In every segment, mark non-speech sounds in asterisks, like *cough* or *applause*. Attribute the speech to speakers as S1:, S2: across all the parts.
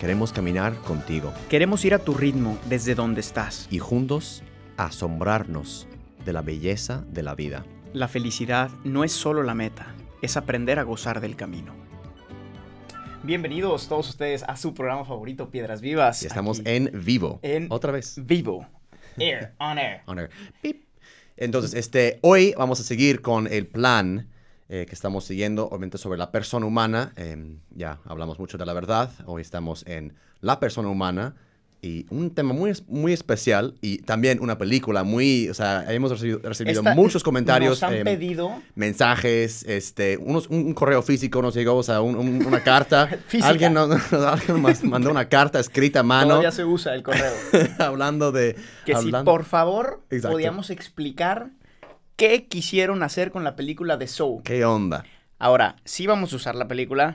S1: queremos caminar contigo
S2: Queremos ir a tu ritmo desde donde estás.
S1: y juntos asombrarnos de la belleza de la vida.
S2: La felicidad no es solo la meta, es aprender a gozar del camino. Bienvenidos todos ustedes a su programa favorito, Piedras Vivas.
S1: Y estamos
S2: Aquí
S1: en vivo.
S2: en-
S1: Otra vez.
S2: vivo. Air, *laughs* on air.
S1: On air. Pip. Entonces, este, hoy vamos a seguir con el plan eh, que estamos siguiendo, obviamente sobre la persona humana. Em, ya hablamos mucho de la verdad. Hoy estamos en la persona humana y un tema muy, muy especial y también una película muy, o sea, hemos recibido, recibido
S2: Esta-
S1: muchos comentarios.
S2: Nos han
S1: em,
S2: pedido
S1: mensajes, este, unos, un, un correo físico nos llegó, o sea, un- un- una carta. *laughs* Alguien, *laughs* nos, alguien nos mandó una carta escrita a mano
S2: Todavía se usa el correo. *laughs*
S1: hablando de...
S2: Que si
S1: hablando-
S2: por favor
S1: Exacto.
S2: podíamos explicar qué quisieron hacer con la película de Soul.
S1: ¿Qué onda?
S2: Ahora, sí vamos a usar la película,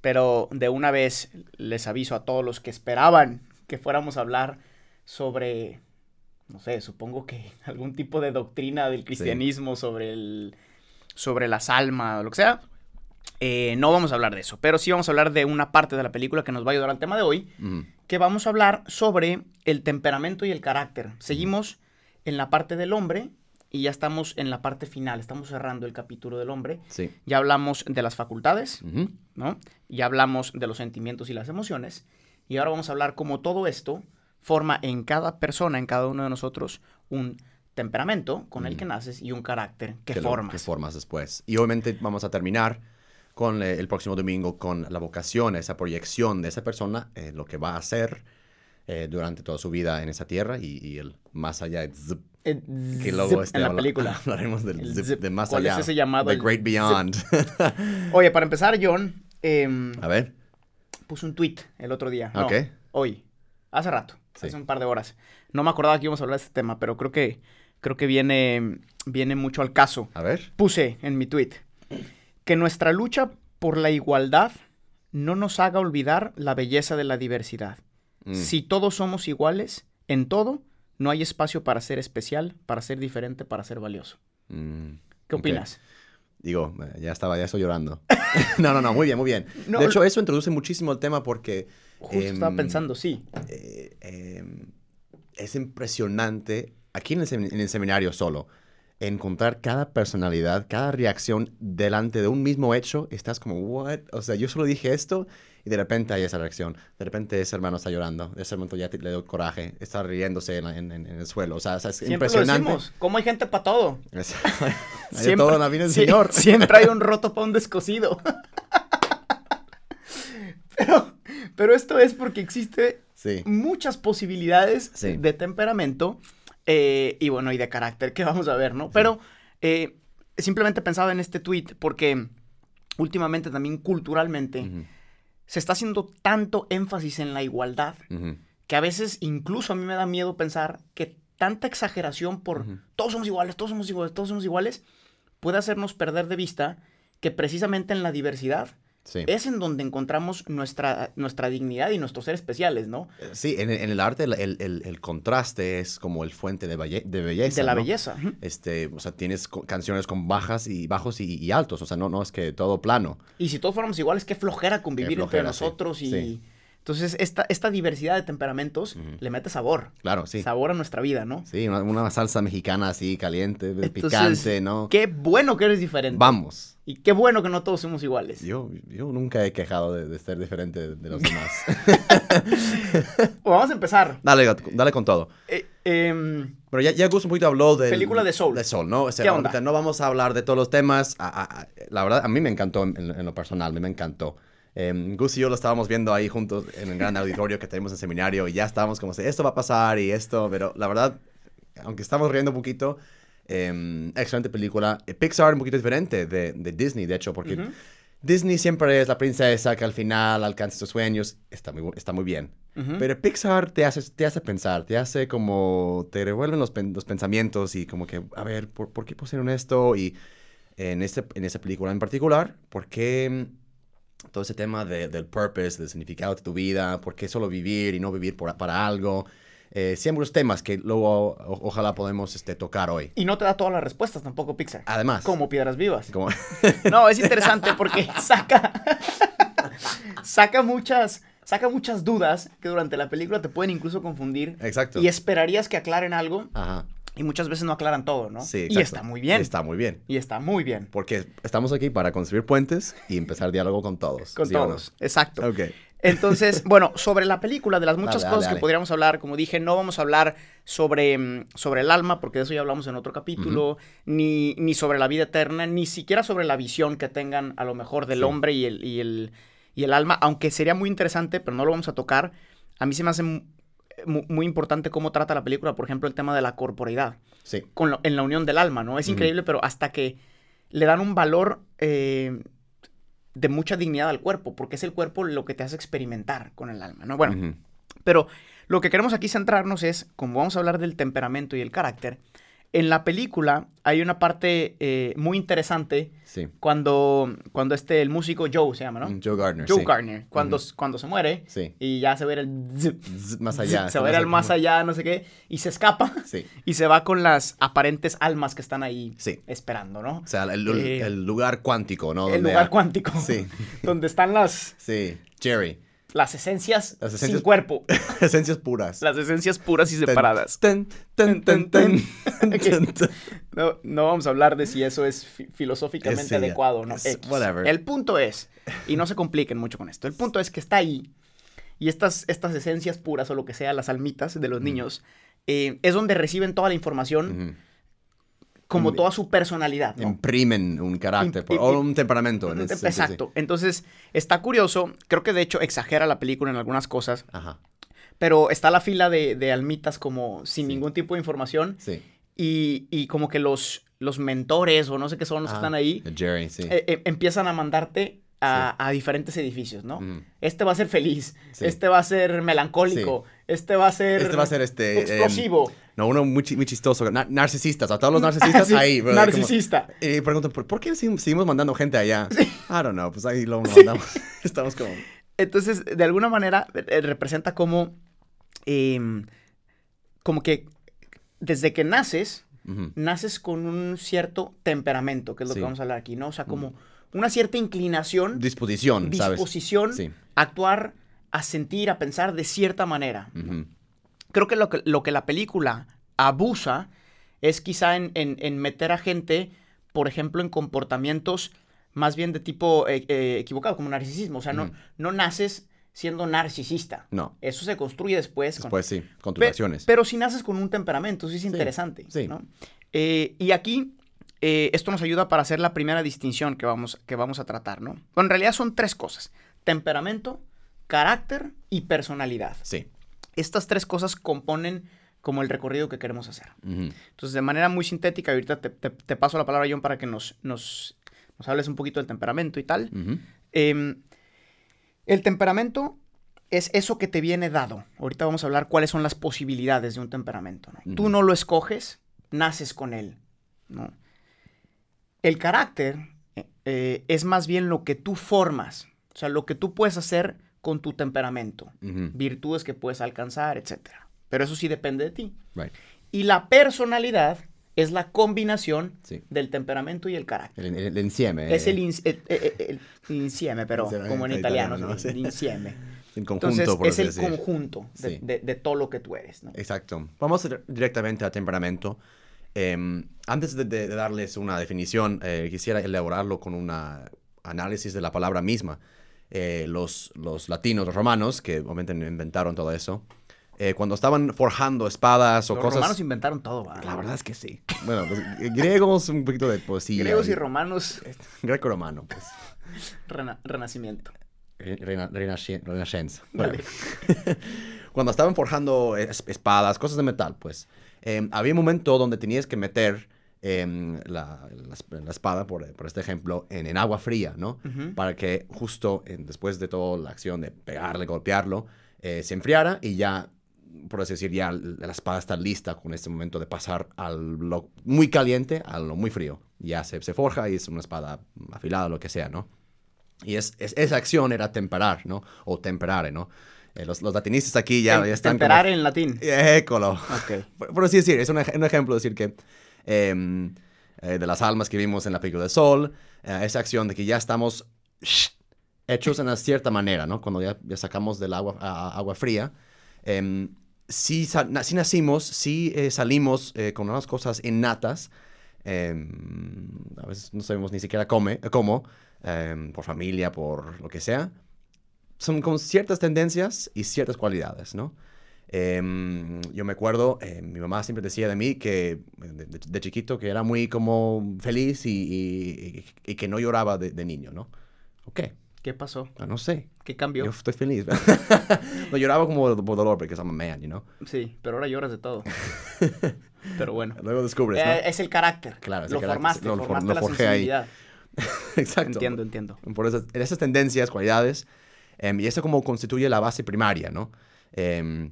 S2: pero de una vez les aviso a todos los que esperaban que fuéramos a hablar sobre, no sé, supongo que *laughs* algún tipo de doctrina del cristianismo sobre el, sobre las almas o lo que sea. Eh, no vamos a hablar de eso, pero sí vamos a hablar de una parte de la película que nos va a ayudar al tema de hoy, que vamos a hablar sobre el temperamento y el carácter. Seguimos en la parte del hombre y ya estamos en la parte final, estamos cerrando el capítulo del hombre.
S1: Sí.
S2: Ya hablamos de las facultades. ¿no? Ya hablamos de los sentimientos y las emociones. Y ahora vamos a hablar cómo todo esto forma en cada persona, en cada uno de nosotros, un temperamento con el que naces y un carácter que,
S1: lo-
S2: formas.
S1: que formas después. Y obviamente vamos a terminar con eh, el próximo domingo con la vocación, esa proyección de esa persona, eh, lo que va a hacer eh, durante toda su vida en esa tierra y, y el más allá zip, que luego este,
S2: en la película. *laughs*
S1: hablaremos del
S2: El
S1: zip,
S2: zip.
S1: de más
S2: ¿Cuál es
S1: allá.
S2: ese llamado?
S1: The
S2: El
S1: Great. Beyond. *laughs*
S2: Oye, para empezar, John, em,
S1: a ver.
S2: puse un tweet el otro día. No,
S1: Ok.
S2: hoy. Hace rato.
S1: Sí.
S2: Hace un par de horas. No me acordaba que íbamos a hablar de este tema, pero creo que, creo que viene, viene mucho al caso.
S1: A ver.
S2: Puse en mi tweet que nuestra lucha por la igualdad no nos haga olvidar la belleza de la diversidad.
S1: Mm.
S2: Si todos somos iguales en todo, no hay espacio para ser especial, para ser diferente, para ser valioso.
S1: Mm.
S2: ¿Qué opinas?
S1: Digo, eh, ya estaba, ya estoy llorando. *laughs* no, no, no, muy bien, muy bien.
S2: No,
S1: de hecho, eso introduce muchísimo el tema porque
S2: Justo estaba
S1: em,
S2: pensando, sí.
S1: eh, eh, es impresionante, aquí en el, en el seminario solo, encontrar cada personalidad, cada reacción delante de un mismo hecho. Estás como, ¿what? O sea, yo solo dije esto y de repente hay esa reacción. De repente ese hermano está llorando, de ese momento ya te- le doy coraje, está riéndose en, el suelo. O sea, es
S2: Siempre lo
S1: impresionante.
S2: decimos. ¿Cómo hay gente para todo?
S1: Es- *laughs* *laughs* hay de todo en la vida del
S2: sí,
S1: Señor.
S2: siempre hay un roto para un descosido. *laughs* pero, pero esto es porque existe
S1: Sí.
S2: muchas posibilidades
S1: Sí.
S2: de temperamento eh, y bueno, y de carácter que vamos a ver, ¿no? Pero eh, simplemente pensaba en este tweet porque últimamente también culturalmente se está haciendo tanto énfasis en la igualdad que a veces incluso a mí me da miedo pensar que tanta exageración por todos somos iguales, todos somos iguales, todos somos iguales, puede hacernos perder de vista que precisamente en la diversidad
S1: Sí.
S2: es en donde encontramos nuestra, nuestra dignidad y nuestros seres especiales, ¿no?
S1: Eh, Sí, en, el- en el arte el, el- el- contraste es como el fuente de, belle- de belleza.
S2: de la
S1: ¿no?
S2: belleza.
S1: Este, o sea, tienes canciones con bajas y bajos y, y altos, o sea, no, no es que todo plano.
S2: Y si todos fuéramos iguales, qué flojera convivir entre
S1: flojera, sí.
S2: nosotros y...
S1: Sí.
S2: Entonces, esta, esta diversidad de temperamentos le mete sabor.
S1: Claro, sí.
S2: Sabor a nuestra vida, ¿no?
S1: Sí, una, una salsa mexicana así, caliente,
S2: Entonces,
S1: picante, ¿no?
S2: Qué bueno que eres diferente.
S1: Vamos.
S2: Y qué bueno que no todos somos iguales.
S1: Yo, yo nunca he quejado de, de ser diferente de, de los demás. *laughs*
S2: Bueno, vamos a empezar.
S1: dale, dale con todo.
S2: Eh, em,
S1: Pero ya, ya Gus un poquito habló de...
S2: Película de Soul.
S1: De Soul, ¿no? O sea,
S2: ¿Qué onda?
S1: ahorita no vamos a hablar de todos los temas. A- a- a- la verdad, a mí me encantó en, en lo personal, a mí me encantó. Eh, Gus y yo lo estábamos viendo ahí juntos en el gran auditorio que tenemos en seminario y ya estábamos como, esto va a pasar y esto, pero la verdad, aunque estamos riendo un poquito, eh, excelente película. Eh, Pixar un poquito diferente de, de Disney, de hecho, porque. Disney siempre es la princesa que al final alcanza sus sueños. Está muy, está muy bien. Pero Pixar te hace, te hace pensar, te hace como, te revuelven los, los pensamientos y como que, a ver, ¿por, por qué pusieron esto? Y en, este, en esta película en particular, ¿por qué todo ese tema de- del purpose, del significado de tu vida? ¿Por qué solo vivir y no vivir por- para algo? Eh, siempre los temas que luego o- ojalá podemos este, tocar hoy.
S2: Y no te da todas las respuestas tampoco Pixar.
S1: Además,
S2: Como piedras vivas.
S1: como- *laughs*
S2: No, es interesante porque *laughs* saca. *laughs* saca muchas. Saca muchas dudas que durante la película te pueden incluso confundir.
S1: exacto.
S2: Y esperarías que aclaren algo.
S1: Ajá.
S2: Y muchas veces no aclaran todo, ¿no?
S1: Sí,
S2: y
S1: exacto.
S2: está muy bien.
S1: Está muy bien.
S2: Y está muy bien.
S1: Porque estamos aquí para construir puentes y empezar diálogo con todos.
S2: Con
S1: ¿sí o no?
S2: todos. Exacto.
S1: Ok.
S2: Entonces, *laughs* bueno, sobre la película, de las muchas
S1: Dale,
S2: cosas
S1: dale,
S2: que podríamos hablar, como dije, no vamos a hablar sobre, mm, sobre el alma, porque de eso ya hablamos en otro capítulo, ni, ni sobre la vida eterna, ni siquiera sobre la visión que tengan a lo mejor del
S1: Sí.
S2: hombre y el, y, el, y el alma, aunque sería muy interesante, pero no lo vamos a tocar. A mí se me hace mu- mu- muy, importante cómo trata la película, por ejemplo, el tema de la corporeidad,
S1: Sí.
S2: con lo- en la unión del alma, ¿no? Es increíble, pero hasta que le dan un valor eh, de mucha dignidad al cuerpo, porque es el cuerpo lo que te hace experimentar con el alma, ¿no? Bueno, pero lo que queremos aquí centrarnos es, como vamos a hablar del temperamento y el carácter, en la película hay una parte eh, muy interesante
S1: Sí.
S2: cuando, cuando este, el músico Joe se llama, ¿no?
S1: Joe Gardner.
S2: Joe
S1: sí.
S2: Gardner, cuando, cuando se muere
S1: Sí.
S2: y ya se ve el... zip,
S1: Más allá.
S2: se ir al más allá, no sé qué, y se escapa *laughs* y se va con las aparentes almas que están ahí esperando, ¿no?
S1: O sea, el, el-
S2: Eh,
S1: el lugar cuántico, ¿no?
S2: El
S1: Donde
S2: lugar cuántico.
S1: Sí. *laughs*
S2: Donde están las,
S1: Sí. Jerry.
S2: Las esencias,
S1: Las esencias-
S2: sin cuerpo. *laughs*
S1: Esencias puras.
S2: Las esencias puras y separadas. *laughs*
S1: ten, ten, ten.
S2: No, no vamos a hablar de si eso es fi- filosóficamente
S1: Es,
S2: adecuado o no.
S1: es
S2: X.
S1: whatever.
S2: El punto es, y no se compliquen mucho con esto, el punto es que está ahí y estas, estas esencias puras o lo que sea, las almitas de los niños, eh, es donde reciben toda la información. Como toda su personalidad. ¿no?
S1: Imprimen un carácter o un temperamento. En ese sí.
S2: Exacto. Entonces, está curioso. Creo que de hecho exagera la película en algunas cosas.
S1: Ajá.
S2: Pero está la fila de, de almitas como sin
S1: Sí.
S2: ningún tipo de información.
S1: Sí.
S2: Y, y como que los, los mentores o no sé qué son los que
S1: Ah,
S2: están ahí.
S1: Jerry, sí.
S2: eh, eh, empiezan a mandarte a, a diferentes edificios, ¿no?
S1: Ujú.
S2: Este va a ser feliz.
S1: Sí.
S2: Este va a ser melancólico. Este va a ser.
S1: Este va a ser este. em,
S2: Explosivo.
S1: no, uno muy, muy chistoso. na- narcisistas. A todos los *laughs* narcisistas ahí. como-
S2: narcisista.
S1: Y preguntan, ¿por, por qué seguimos mandando gente allá? I don't know, pues ahí lo mandamos. *laughs* Estamos como...
S2: Entonces, de alguna manera, eh, representa como. em, como que desde que naces, naces con un cierto temperamento, que es lo
S1: Sí.
S2: que vamos a hablar aquí, ¿no? O sea, como una cierta inclinación,
S1: Disposición,
S2: disposición a actuar, a sentir, a pensar de cierta manera. Creo que lo que, lo que la película abusa es quizá en, en- en meter a gente, por ejemplo, en comportamientos más bien de tipo eh, eh, equivocado, como narcisismo. O sea, no, no naces siendo narcisista.
S1: No,
S2: Eso se construye después. con-
S1: después sí, con tus
S2: Pe-
S1: acciones.
S2: Pero si naces con un temperamento, sí es interesante.
S1: sí.
S2: ¿no? Eh, y aquí, eh, esto nos ayuda para hacer la primera distinción que vamos, que vamos a tratar, ¿no? Bueno, en realidad son tres cosas. Temperamento, carácter y personalidad.
S1: Sí.
S2: Estas tres cosas componen como el recorrido que queremos hacer. Entonces, de manera muy sintética, ahorita te, te- te paso la palabra, John, para que nos, nos, nos hables un poquito del temperamento y tal. Em, el temperamento es eso que te viene dado. Ahorita vamos a hablar cuáles son las posibilidades de un temperamento. ¿no? Tú no lo escoges, naces con él. ¿no? El carácter eh, eh, es más bien lo que tú formas, o sea, lo que tú puedes hacer con tu temperamento, virtudes que puedes alcanzar, etc. Pero eso sí depende de ti.
S1: Right.
S2: Y la personalidad es la combinación
S1: Sí.
S2: del temperamento y el carácter.
S1: El, el, el insieme.
S2: Es
S1: eh,
S2: el, ins- el- el- el insieme, pero
S1: Insieme,
S2: como en italiano,
S1: ¿no?
S2: el insieme. *laughs*
S1: En conjunto,
S2: Entonces,
S1: por
S2: es el
S1: decir.
S2: conjunto de,
S1: Sí.
S2: de- de todo lo que tú eres, ¿no?
S1: Exacto. Vamos dir- directamente al temperamento. Em, antes de, de- darles una definición, eh, quisiera elaborarlo con un análisis de la palabra misma. Eh, los, los latinos, los romanos, que obviamente inventaron todo eso, eh, cuando estaban forjando espadas o
S2: Los
S1: cosas...
S2: romanos inventaron todo, ¿va?
S1: La verdad es que sí. Bueno, los griegos, un poquito de poesía.
S2: Griegos y romanos, *laughs*
S1: Greco-romano, pues.
S2: rena- renacimiento.
S1: Re- rena- Renaissance.
S2: Dale. *laughs*
S1: Cuando estaban forjando es- espadas, cosas de metal, pues, eh, había un momento donde tenías que meter em, la, la, la, espada, por, por, este ejemplo, en, en agua fría, ¿no? Uh -huh. Para que justo en, después de toda la acción de pegarle, golpearlo, eh, se enfriara y ya, por así decir, ya la espada está lista con este momento de pasar a lo muy caliente a lo muy frío. Ya se, se forja y es una espada afilada, lo que sea, ¿no? Y es, es, esa acción era temperar, ¿no? O temperare, ¿no? Eh, los, los, latinistas aquí ya, ya están.
S2: Temperar como, en latín.
S1: Écolo.
S2: Okay.
S1: Por, por, así decir, es un, un ejemplo de decir que eh, eh, de las almas que vimos en la película del sol, eh, esa acción de que ya estamos hechos en una cierta manera, ¿no? Cuando ya, ya sacamos del agua, a, agua fría. sí, sí, nacimos, sí eh, salimos con unas cosas innatas. a veces no sabemos ni siquiera come, cómo, por familia, por lo que sea son con ciertas tendencias y ciertas cualidades, ¿no? Eh, yo me acuerdo, eh, mi mamá siempre decía de mí que de, chiquito que era muy como feliz y, y, y que no lloraba de, de, niño, ¿no? ¿Ok?
S2: ¿Qué pasó?
S1: Ah, no sé.
S2: ¿Qué cambió?
S1: Yo estoy feliz. *laughs* no lloraba como por dolor porque I'm a man, you know?
S2: Sí, pero ahora lloras de todo. *laughs* pero bueno.
S1: Luego descubres, ¿no?
S2: Eh, es el carácter.
S1: Claro, es
S2: lo
S1: el carácter.
S2: formaste,
S1: lo,
S2: formaste
S1: lo
S2: la
S1: forjé ahí.
S2: sensibilidad. *laughs*
S1: Exacto.
S2: Entiendo, entiendo.
S1: Por esas, esas tendencias, cualidades, Um, y eso como constituye la base primaria, ¿no? Um,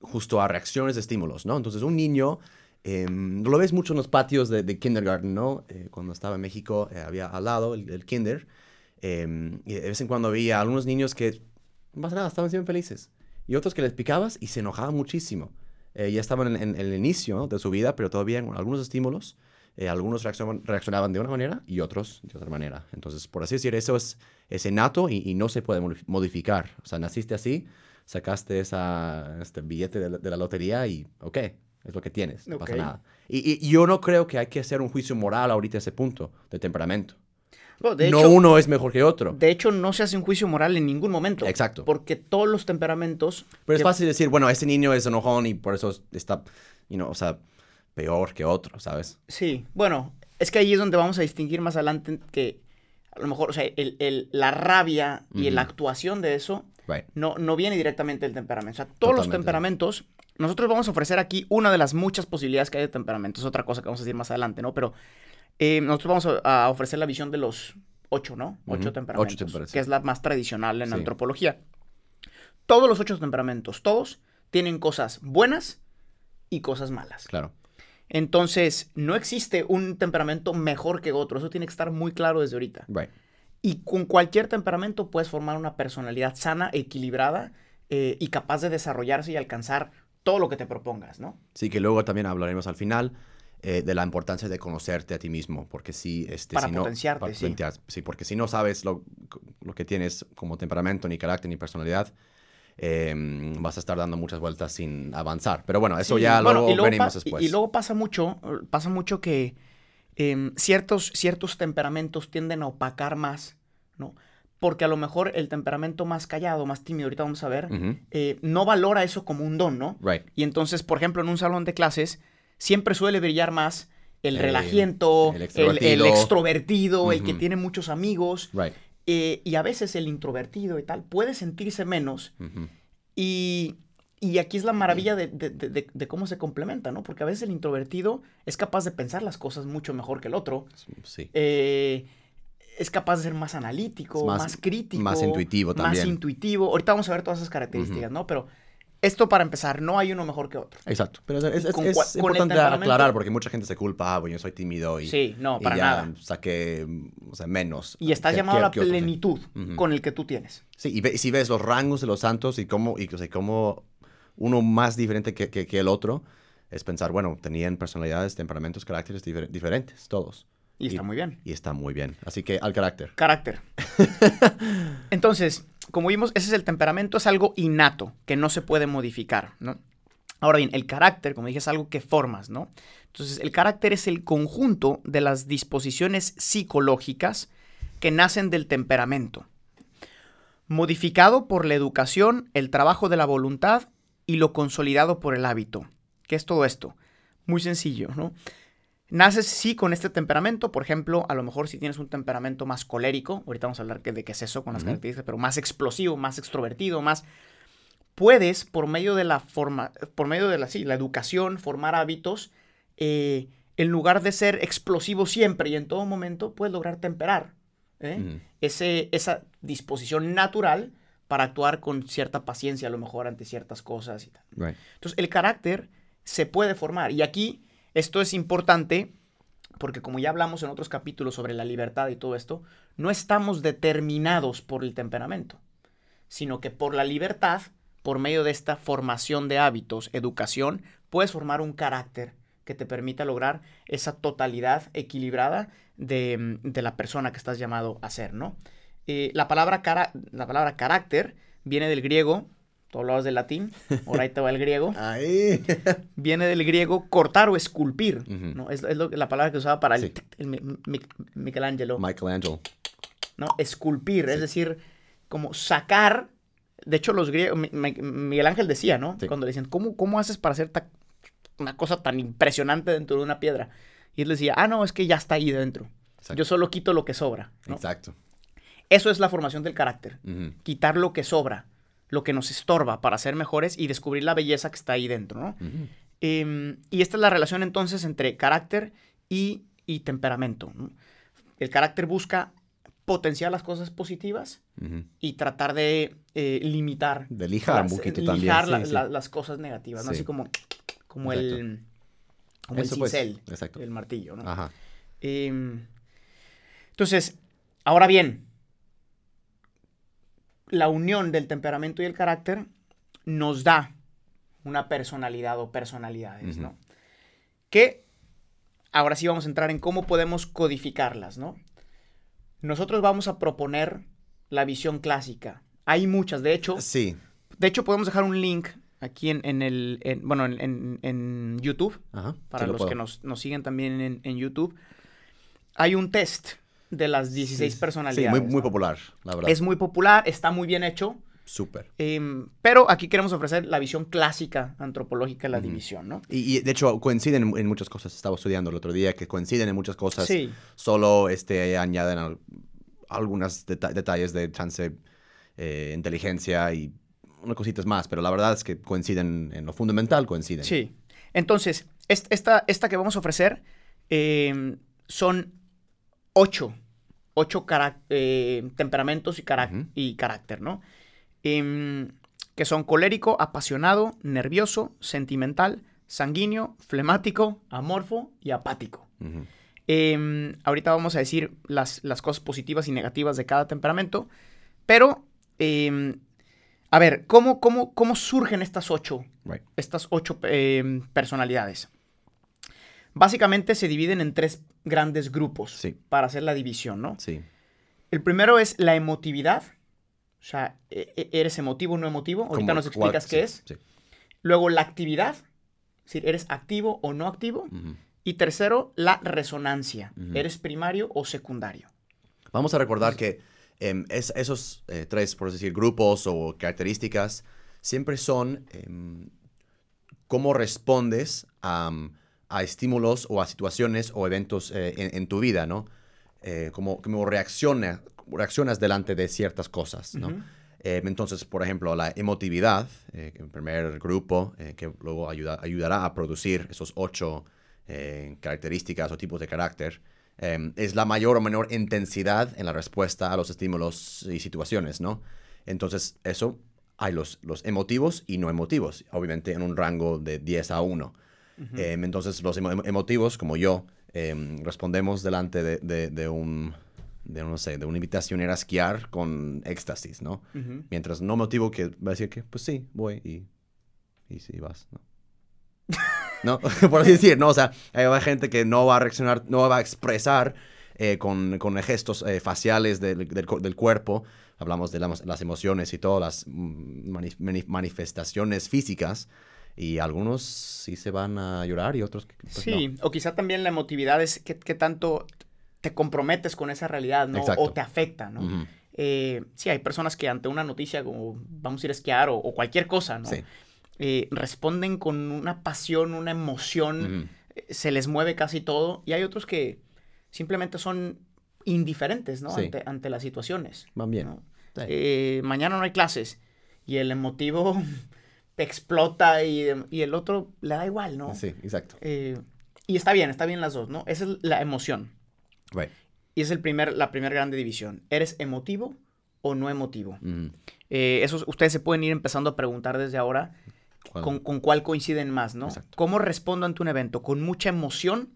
S1: justo a reacciones de estímulos, ¿no? Entonces, un niño, um, lo ves mucho en los patios de, de kindergarten, ¿no? Eh, cuando estaba en México, eh, había al lado el, el kinder, y de vez en cuando había algunos niños que, no pasa nada, estaban siempre felices. Y otros que les picabas y se enojaban muchísimo. Eh, ya estaban en, en, en, el inicio ¿no? de su vida, pero todavía con algunos estímulos. Eh, algunos reaccionaban, reaccionaban, de una manera y otros de otra manera. Entonces, por así decir, eso es, es innato y, y, no se puede modificar. O sea, naciste así, sacaste esa, este billete de la, de la lotería y, ok, es lo que tienes, no okay. pasa nada. Y, yo no creo que hay que hacer un juicio moral ahorita a ese punto de temperamento.
S2: Bueno, de
S1: no uno es mejor que otro.
S2: De hecho, no se hace un juicio moral en ningún momento.
S1: Exacto.
S2: Porque todos los temperamentos...
S1: Pero es fácil decir, bueno, ese niño es enojón y por eso está, you know, o sea peor que otro, ¿sabes?
S2: Sí, bueno, es que ahí es donde vamos a distinguir más adelante que a lo mejor, o sea, el, el, la rabia y uh -huh. la actuación de eso
S1: right.
S2: no, no viene directamente del temperamento. O sea, todos Totalmente. los temperamentos, nosotros vamos a ofrecer aquí una de las muchas posibilidades que hay de temperamento. Es otra cosa que vamos a decir más adelante, ¿no? Pero eh, nosotros vamos a, a, ofrecer la visión de los ocho, ¿no? Ocho, uh -huh. temperamentos, ocho temperamentos, que es la más tradicional en sí. antropología. Todos los ocho temperamentos, todos, tienen cosas buenas y cosas malas.
S1: Claro.
S2: Entonces, no existe un temperamento mejor que otro. Eso tiene que estar muy claro desde ahorita.
S1: Right.
S2: Y con cualquier temperamento puedes formar una personalidad sana, equilibrada eh, y capaz de desarrollarse y alcanzar todo lo que te propongas, ¿no?
S1: Sí, que luego también hablaremos al final eh, de la importancia de conocerte a ti mismo, porque si... Este,
S2: para
S1: si
S2: potenciarte,
S1: no, para
S2: sí.
S1: Potenciar, sí. porque si no sabes lo, lo que tienes como temperamento, ni carácter, ni personalidad, eh, vas a estar dando muchas vueltas sin avanzar. Pero bueno, eso sí, ya
S2: bueno,
S1: luego, venimos después.
S2: Y, y, luego pasa mucho, pasa mucho que eh, ciertos, ciertos temperamentos tienden a opacar más, ¿no? Porque a lo mejor el temperamento más callado, más tímido, ahorita vamos a ver, uh -huh. eh, no valora eso como un don, ¿no?
S1: Right.
S2: Y entonces, por ejemplo, en un salón de clases, siempre suele brillar más el relajiento, el, extrovertido, el, el, extrovertido, uh -huh. el que tiene muchos amigos.
S1: Right.
S2: Eh, y a veces el introvertido y tal puede sentirse menos. Uh -huh. y, y, aquí es la maravilla de, de, de, de, cómo se complementa, ¿no? Porque a veces el introvertido es capaz de pensar las cosas mucho mejor que el otro.
S1: Sí.
S2: Eh, es capaz de ser más analítico, más, más, crítico.
S1: Más intuitivo también.
S2: Más intuitivo. Ahorita vamos a ver todas esas características, uh -huh. ¿no? Pero esto para empezar, no hay uno mejor que otro.
S1: Exacto. Pero es, es, con, es con importante aclarar porque mucha gente se culpa, ah, bueno, yo soy tímido y,
S2: sí, no, para
S1: y ya
S2: nada.
S1: saqué, o sea, menos.
S2: Y estás que, llamado que, a la plenitud uh -huh. con el que tú tienes.
S1: Sí, y, ve, si ves los rangos de los santos y cómo, y, o sea, cómo uno más diferente que, que, el otro, es pensar, bueno, tenían personalidades, temperamentos, caracteres difer diferentes, todos.
S2: Y está muy bien.
S1: Y está muy bien. Así que al carácter.
S2: Carácter. *laughs* Entonces, como vimos, ese es el temperamento, es algo innato, que no se puede modificar. Ahora bien, el carácter, como dije, es algo que formas, ¿no? Entonces, el carácter es el conjunto de las disposiciones psicológicas que nacen del temperamento, modificado por la educación, el trabajo de la voluntad y lo consolidado por el hábito. ¿Qué es todo esto? Muy sencillo, ¿no? Naces sí con este temperamento, por ejemplo, a lo mejor si tienes un temperamento más colérico, ahorita vamos a hablar de qué es eso con las uh -huh. características, pero más explosivo, más extrovertido, más puedes por medio de la forma, por medio de la, sí, la educación, formar hábitos, eh, en lugar de ser explosivo siempre y en todo momento, puedes lograr temperar ¿eh?
S1: Ujú.
S2: ese, esa disposición natural para actuar con cierta paciencia a lo mejor ante ciertas cosas y tal.
S1: Right.
S2: Entonces, el carácter se puede formar. Y aquí esto es importante porque como ya hablamos en otros capítulos sobre la libertad y todo esto, no estamos determinados por el temperamento, sino que por la libertad, por medio de esta formación de hábitos, educación, puedes formar un carácter que te permita lograr esa totalidad equilibrada de, de la persona que estás llamado a ser, ¿no? Eh, la, palabra cara- la palabra carácter viene del griego, tú hablabas del latín, ahora ahí te va el griego *laughs*
S1: Ahí.
S2: viene del griego cortar o esculpir. ¿no? Es, es lo- la palabra que usaba para el,
S1: Sí.
S2: el Mi- Mi- Michelangelo,
S1: Michelangelo.
S2: ¿no? Esculpir, es decir, como sacar, de hecho los griegos, Mi- Mi- Miguel Ángel decía, ¿no?
S1: Sí.
S2: Cuando le decían, ¿cómo, cómo haces para hacer ta- una cosa tan impresionante dentro de una piedra? Y él decía, ah, no, es que ya está ahí dentro.
S1: Exacto.
S2: Yo solo quito lo que sobra, ¿no?
S1: Exacto.
S2: Eso es la formación del carácter, quitar lo que sobra, lo que nos estorba para ser mejores y descubrir la belleza que está ahí dentro, ¿no? Em, y esta es la relación entonces entre carácter y, y temperamento. ¿no? El carácter busca potenciar las cosas positivas y tratar de eh, limitar,
S1: De lijar un
S2: las,
S1: poquito
S2: lijar
S1: también.
S2: la-
S1: sí, sí.
S2: la- las cosas negativas, ¿no?
S1: Sí.
S2: así como, como el, como el
S1: Eso, pues,
S2: cincel,
S1: exacto.
S2: el martillo. ¿no?
S1: Ajá.
S2: Em, entonces, ahora bien, la unión del temperamento y el carácter nos da una personalidad o personalidades. ¿no? Que ahora sí vamos a entrar en cómo podemos codificarlas, ¿no? Nosotros vamos a proponer la visión clásica. Hay muchas, de hecho,
S1: Sí.
S2: de hecho podemos dejar un link aquí en, en el, en- bueno, en, en- YouTube
S1: Ajá.
S2: para
S1: Sí
S2: los que nos, nos siguen también en, en YouTube, hay un test de las 16
S1: Sí,
S2: personalidades.
S1: Sí, muy, popular, la verdad.
S2: Es muy popular, está muy bien hecho,
S1: Súper.
S2: em, pero aquí queremos ofrecer la visión clásica antropológica de la
S1: Ujú.
S2: división, ¿no?
S1: Y, y, de hecho coinciden en, en muchas cosas. Estaba estudiando el otro día que coinciden en muchas cosas.
S2: Sí,
S1: Solo este, añaden al- algunos deta- detalles de chance, eh, inteligencia y unas cositas más. Pero la verdad es que coinciden en lo fundamental, coinciden.
S2: sí. Entonces, est- esta, esta que vamos a ofrecer em, son ocho, ocho eh, temperamentos y, carácter, ¿no? Em, que son colérico, apasionado, nervioso, sentimental, sanguíneo, flemático, amorfo y apático. Em, ahorita vamos a decir las, las cosas positivas y negativas de cada temperamento, pero, em, a ver, ¿cómo, cómo, ¿cómo surgen estas ocho,
S1: Right.
S2: estas ocho personalidades? Básicamente se dividen en tres grandes grupos
S1: Sí.
S2: para hacer la división, ¿no?
S1: Sí.
S2: El primero es la emotividad, o sea, e- e- ¿eres emotivo o no emotivo? Ahorita
S1: Como
S2: nos explicas qué es.
S1: sí.
S2: Luego la actividad, es decir, ¿eres activo o no activo? Y tercero, la resonancia. ¿Eres primario o secundario?
S1: Vamos a recordar que em, es- esos eh, tres, por decir, grupos o características siempre son em, cómo respondes a, a estímulos o a situaciones o eventos eh, en, en tu vida, ¿no? Eh, cómo, cómo reacciona- reaccionas delante de ciertas cosas, ¿no? Eh, entonces, por ejemplo, la emotividad, el primer grupo que luego ayuda- ayudará a producir esos ocho características o tipos de carácter, eh, es la mayor o menor intensidad en la respuesta a los estímulos y situaciones, ¿no? Entonces, eso, hay los, los emotivos y no emotivos, obviamente en un rango de 10 a 1.
S2: Ujú.
S1: Eh, entonces, los emo- emotivos, como yo, eh, respondemos delante de, de- de un, de, no sé, de una invitación a ir a esquiar con éxtasis, ¿no?
S2: Ujú.
S1: Mientras no motivo que va a decir que, pues sí, voy y, y sí vas, ¿no? no, *laughs* por así decir, no, o sea, hay gente que no va a reaccionar, no va a expresar eh, con, con gestos eh, faciales del, del del cuerpo, hablamos de las, las emociones y todas las mm, mani- mani- manifestaciones físicas, y algunos sí se van a llorar y otros pues,
S2: Sí,
S1: no.
S2: o quizá también la emotividad es que, que tanto te comprometes con esa realidad, ¿no?
S1: Exacto.
S2: O te afecta, ¿no? Eh, sí, hay personas que ante una noticia como vamos a ir a esquiar o, o cualquier cosa, ¿no?
S1: Sí.
S2: Eh, responden con una pasión, una emoción, eh, se les mueve casi todo, y hay otros que simplemente son indiferentes, ¿no?
S1: Sí.
S2: Ante, ante las situaciones.
S1: Van bien.
S2: ¿no?
S1: Sí.
S2: Mañana no hay clases y el emotivo *laughs* explota y, y el otro le da igual, ¿no?
S1: Sí, exacto.
S2: Eh, Y está bien, está bien las dos, ¿no? Esa es la emoción.
S1: Right.
S2: Y es el primer, la primera grande división. ¿Eres emotivo o no emotivo?
S1: Ujú.
S2: Eh, eso ustedes se pueden ir empezando a preguntar desde ahora con, con cuál coinciden más, ¿no?
S1: Exacto.
S2: ¿Cómo respondo ante un evento? ¿Con mucha emoción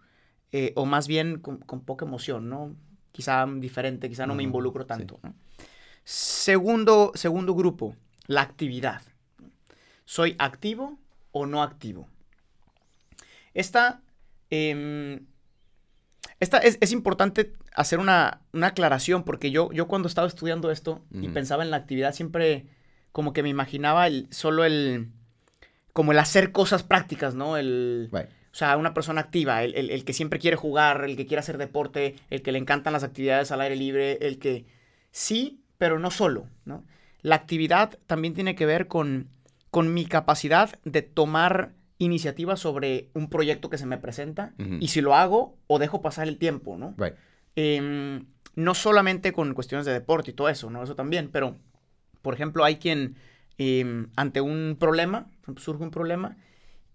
S2: eh, o más bien con, con poca emoción, ¿no? Quizá diferente, quizá no me involucro
S1: sí.
S2: tanto. ¿no? Segundo, segundo grupo, la actividad. ¿Soy activo o no activo? Esta, em, esta es, es importante hacer una, una aclaración porque yo, yo cuando estaba estudiando esto y pensaba en la actividad siempre como que me imaginaba el, solo el, como el hacer cosas prácticas, ¿no? El,
S1: Right.
S2: o sea, una persona activa, el, el- el que siempre quiere jugar, el que quiere hacer deporte, el que le encantan las actividades al aire libre, el que sí, pero no solo, ¿no? La actividad también tiene que ver con, con mi capacidad de tomar iniciativa sobre un proyecto que se me presenta y si lo hago o dejo pasar el tiempo, ¿no?
S1: Right.
S2: Em, no solamente con cuestiones de deporte y todo eso, ¿no? Eso también, pero, por ejemplo, hay quien em, ante un problema, surge un problema,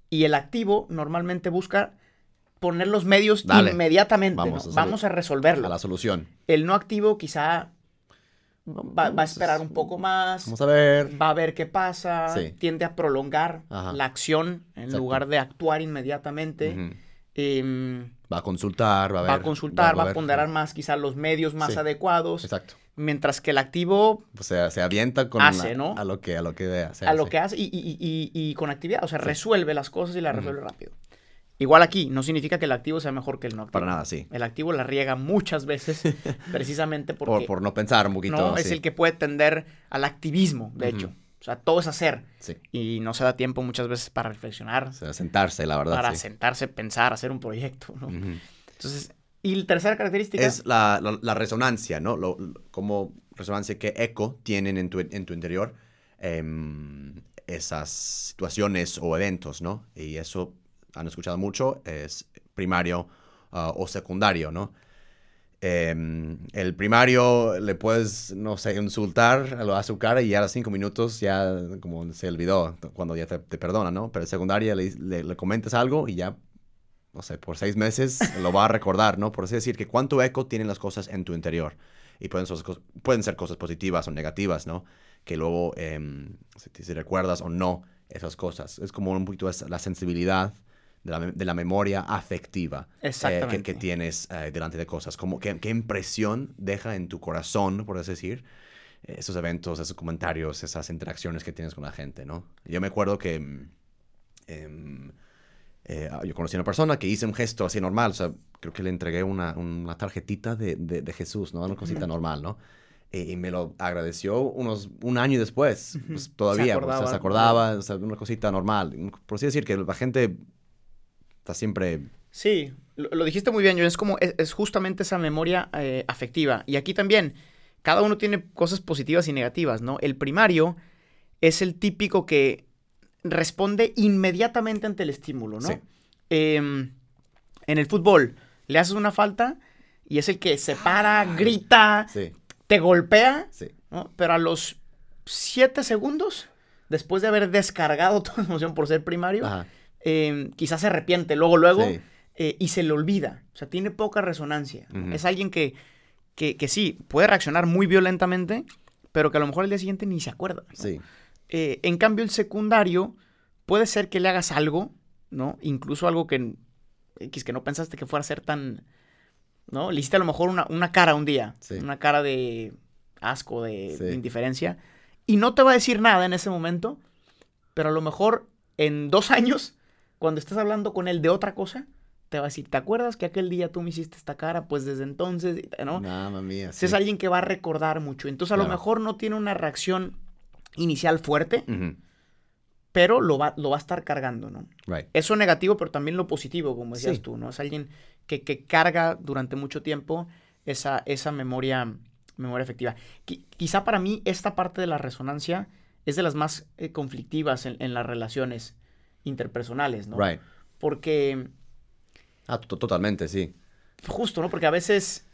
S2: y el activo normalmente busca poner los medios
S1: Dale,
S2: inmediatamente,
S1: vamos
S2: ¿no?
S1: a.
S2: Vamos a resolverlo.
S1: A la solución.
S2: El no activo quizá va, va a esperar un poco más,
S1: Vamos a ver.
S2: va a ver qué pasa,
S1: Sí.
S2: tiende a prolongar
S1: Ajá.
S2: la acción en
S1: Exacto.
S2: lugar de actuar inmediatamente. Em,
S1: Va a consultar, va a ver.
S2: va a consultar, va a ponderar más quizá los medios más
S1: Sí.
S2: adecuados,
S1: Exacto.
S2: mientras que el activo
S1: O sea, se avienta con
S2: Hace,
S1: la-
S2: ¿no?
S1: a lo que a lo que vea.
S2: a lo que hace y, y- y- y con actividad, o sea, resuelve las cosas y las resuelve rápido. Igual aquí, no significa que el activo sea mejor que el no activo.
S1: Para nada, sí.
S2: El activo la riega muchas veces *laughs* precisamente porque
S1: Por, por no pensar un poquito.
S2: no es el que puede tender al activismo, de hecho. O sea, todo es hacer
S1: Sí.
S2: y no se da tiempo muchas veces para reflexionar,
S1: O sea, sentarse, la verdad.
S2: para
S1: sí.
S2: sentarse, pensar, hacer un proyecto, ¿no? Entonces, y la tercera característica
S1: Es la, la- la resonancia, ¿no? Lo, lo- como resonancia que eco tienen en tu, en tu interior em, esas situaciones o eventos, ¿no? Y eso han escuchado mucho, es primario ah, o secundario, ¿no? Em, el primario le puedes, no sé, insultar a, lo- su cara y ya a los cinco minutos ya como se olvidó cuando ya te, te perdona, ¿no? Pero el secundario le, le, le comentas algo y ya no sé, por seis meses lo va a recordar, ¿no? Por así decir, que cuánto eco tienen las cosas en tu interior. Y pueden ser, pueden ser cosas positivas o negativas, ¿no? Que luego, em, si, si recuerdas o no esas cosas. Es como un poquito la sensibilidad de la, de la memoria afectiva eh, que- tienes eh, delante de cosas. Como, ¿qué, qué impresión deja en tu corazón, por así decir, esos eventos, esos comentarios, esas interacciones que tienes con la gente, ¿no? Yo me acuerdo que... em, em, eh, yo conocí a una persona que hice un gesto así normal, o sea, creo que le entregué una, una tarjetita de, de- de Jesús, ¿no? Una cosita normal, ¿no? Y, me lo agradeció unos, un año después, pues, todavía,
S2: Se
S1: o sea,
S2: acordaba.
S1: se acordaba, o sea, una cosita normal. Por así decir, que la gente está siempre...
S2: Sí, lo, lo dijiste muy bien, John. Es como, es, es justamente esa memoria eh, afectiva. Y aquí también, cada uno tiene cosas positivas y negativas, ¿no? El primario es el típico que responde inmediatamente ante el estímulo, ¿no?
S1: Sí.
S2: Em, en el fútbol, le haces una falta y es el que se para, grita,
S1: Sí,
S2: te golpea,
S1: sí.
S2: ¿no? Pero a los siete segundos, después de haber descargado *laughs* toda la emoción por ser primario,
S1: Ajá,
S2: eh, quizás se arrepiente luego, luego,
S1: sí.
S2: eh, y se le olvida. O sea, tiene poca resonancia. Es alguien que, que, que sí, puede reaccionar muy violentamente, pero que a lo mejor al día siguiente ni se acuerda. ¿no?
S1: Sí,
S2: Eh, en cambio, el secundario puede ser que le hagas algo, ¿no? Incluso algo que, que no pensaste que fuera a ser tan, ¿no? Le hiciste a lo mejor una, una cara un día,
S1: Sí.
S2: una cara de asco, de,
S1: Sí.
S2: de indiferencia, y no te va a decir nada en ese momento, pero a lo mejor en dos *laughs* años, cuando estés hablando con él de otra cosa, te va a decir, ¿te acuerdas que aquel día tú me hiciste esta cara? Pues desde entonces, ¿no?
S1: Mamma mía.
S2: Si es
S1: sí.
S2: alguien que va a recordar mucho. Entonces a lo mejor no tiene una reacción inicial fuerte, pero lo va, lo va a estar cargando, ¿no?
S1: Right.
S2: Eso negativo, pero también lo positivo, como decías
S1: Sí.
S2: tú, ¿no? Es alguien que, que carga durante mucho tiempo esa, esa memoria, memoria efectiva. Qui- quizá para mí esta parte de la resonancia es de las más eh, conflictivas en, en las relaciones interpersonales, ¿no?
S1: Right.
S2: Porque,
S1: Ah, to- totalmente, sí.
S2: justo, ¿no? Porque a veces,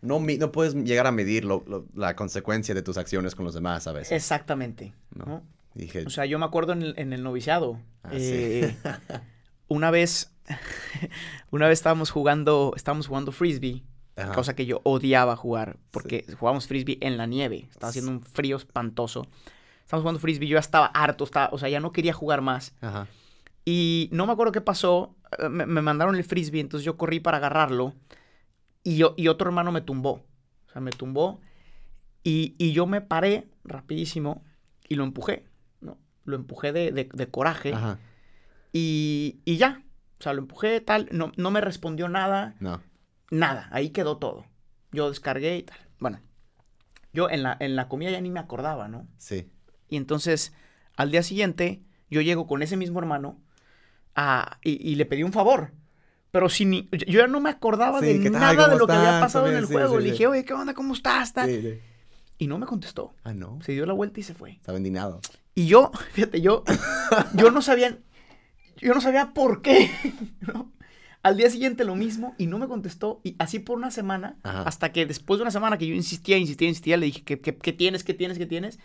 S1: No, no puedes llegar a medir lo- lo- la consecuencia de tus acciones con los demás a veces.
S2: exactamente,
S1: No.
S2: ¿no?
S1: Dije,
S2: O sea, yo me acuerdo en el, en el noviciado.
S1: Ah,
S2: eh, *laughs* una vez *laughs* una vez estábamos jugando, estábamos jugando frisbee,
S1: Ajá.
S2: cosa que yo odiaba jugar, porque jugábamos frisbee en la nieve, estaba haciendo
S1: Sí.
S2: un frío espantoso. Estábamos jugando frisbee, yo ya estaba harto, estaba, o sea, ya no quería jugar más.
S1: Ajá.
S2: Y no me acuerdo qué pasó, eh, me, me mandaron el frisbee, entonces yo corrí para agarrarlo y, yo, y otro hermano me tumbó, o sea, me tumbó y, y yo me paré rapidísimo y lo empujé, ¿no? Lo empujé de, de- de coraje
S1: Ajá.
S2: y, y ya, o sea, lo empujé tal, no, no me respondió nada,
S1: No.
S2: nada, ahí quedó todo. Yo descargué y tal. Bueno, yo en la, en la comida ya ni me acordaba, ¿no?
S1: Sí.
S2: Y entonces, al día siguiente, yo llego con ese mismo hermano a- y, y le pedí un favor. Pero si ni, yo ya no me acordaba
S1: Sí,
S2: de nada de
S1: ¿Cómo
S2: lo que había pasado en
S1: También,
S2: el
S1: sí,
S2: juego.
S1: sí,
S2: le dije, oye, ¿qué onda? ¿Cómo estás? Y no me contestó.
S1: Ah, no.
S2: Se dio la vuelta y se fue.
S1: Estaba indignado.
S2: Y yo, *laughs* fíjate, yo, yo no sabía, yo no sabía por qué. *laughs* ¿no? Al día siguiente lo mismo y no me contestó. Y así por una semana,
S1: Ajá.
S2: hasta que después de una semana que yo insistía, insistía, insistía, le dije, ¿qué, qué, qué tienes, qué tienes, qué tienes?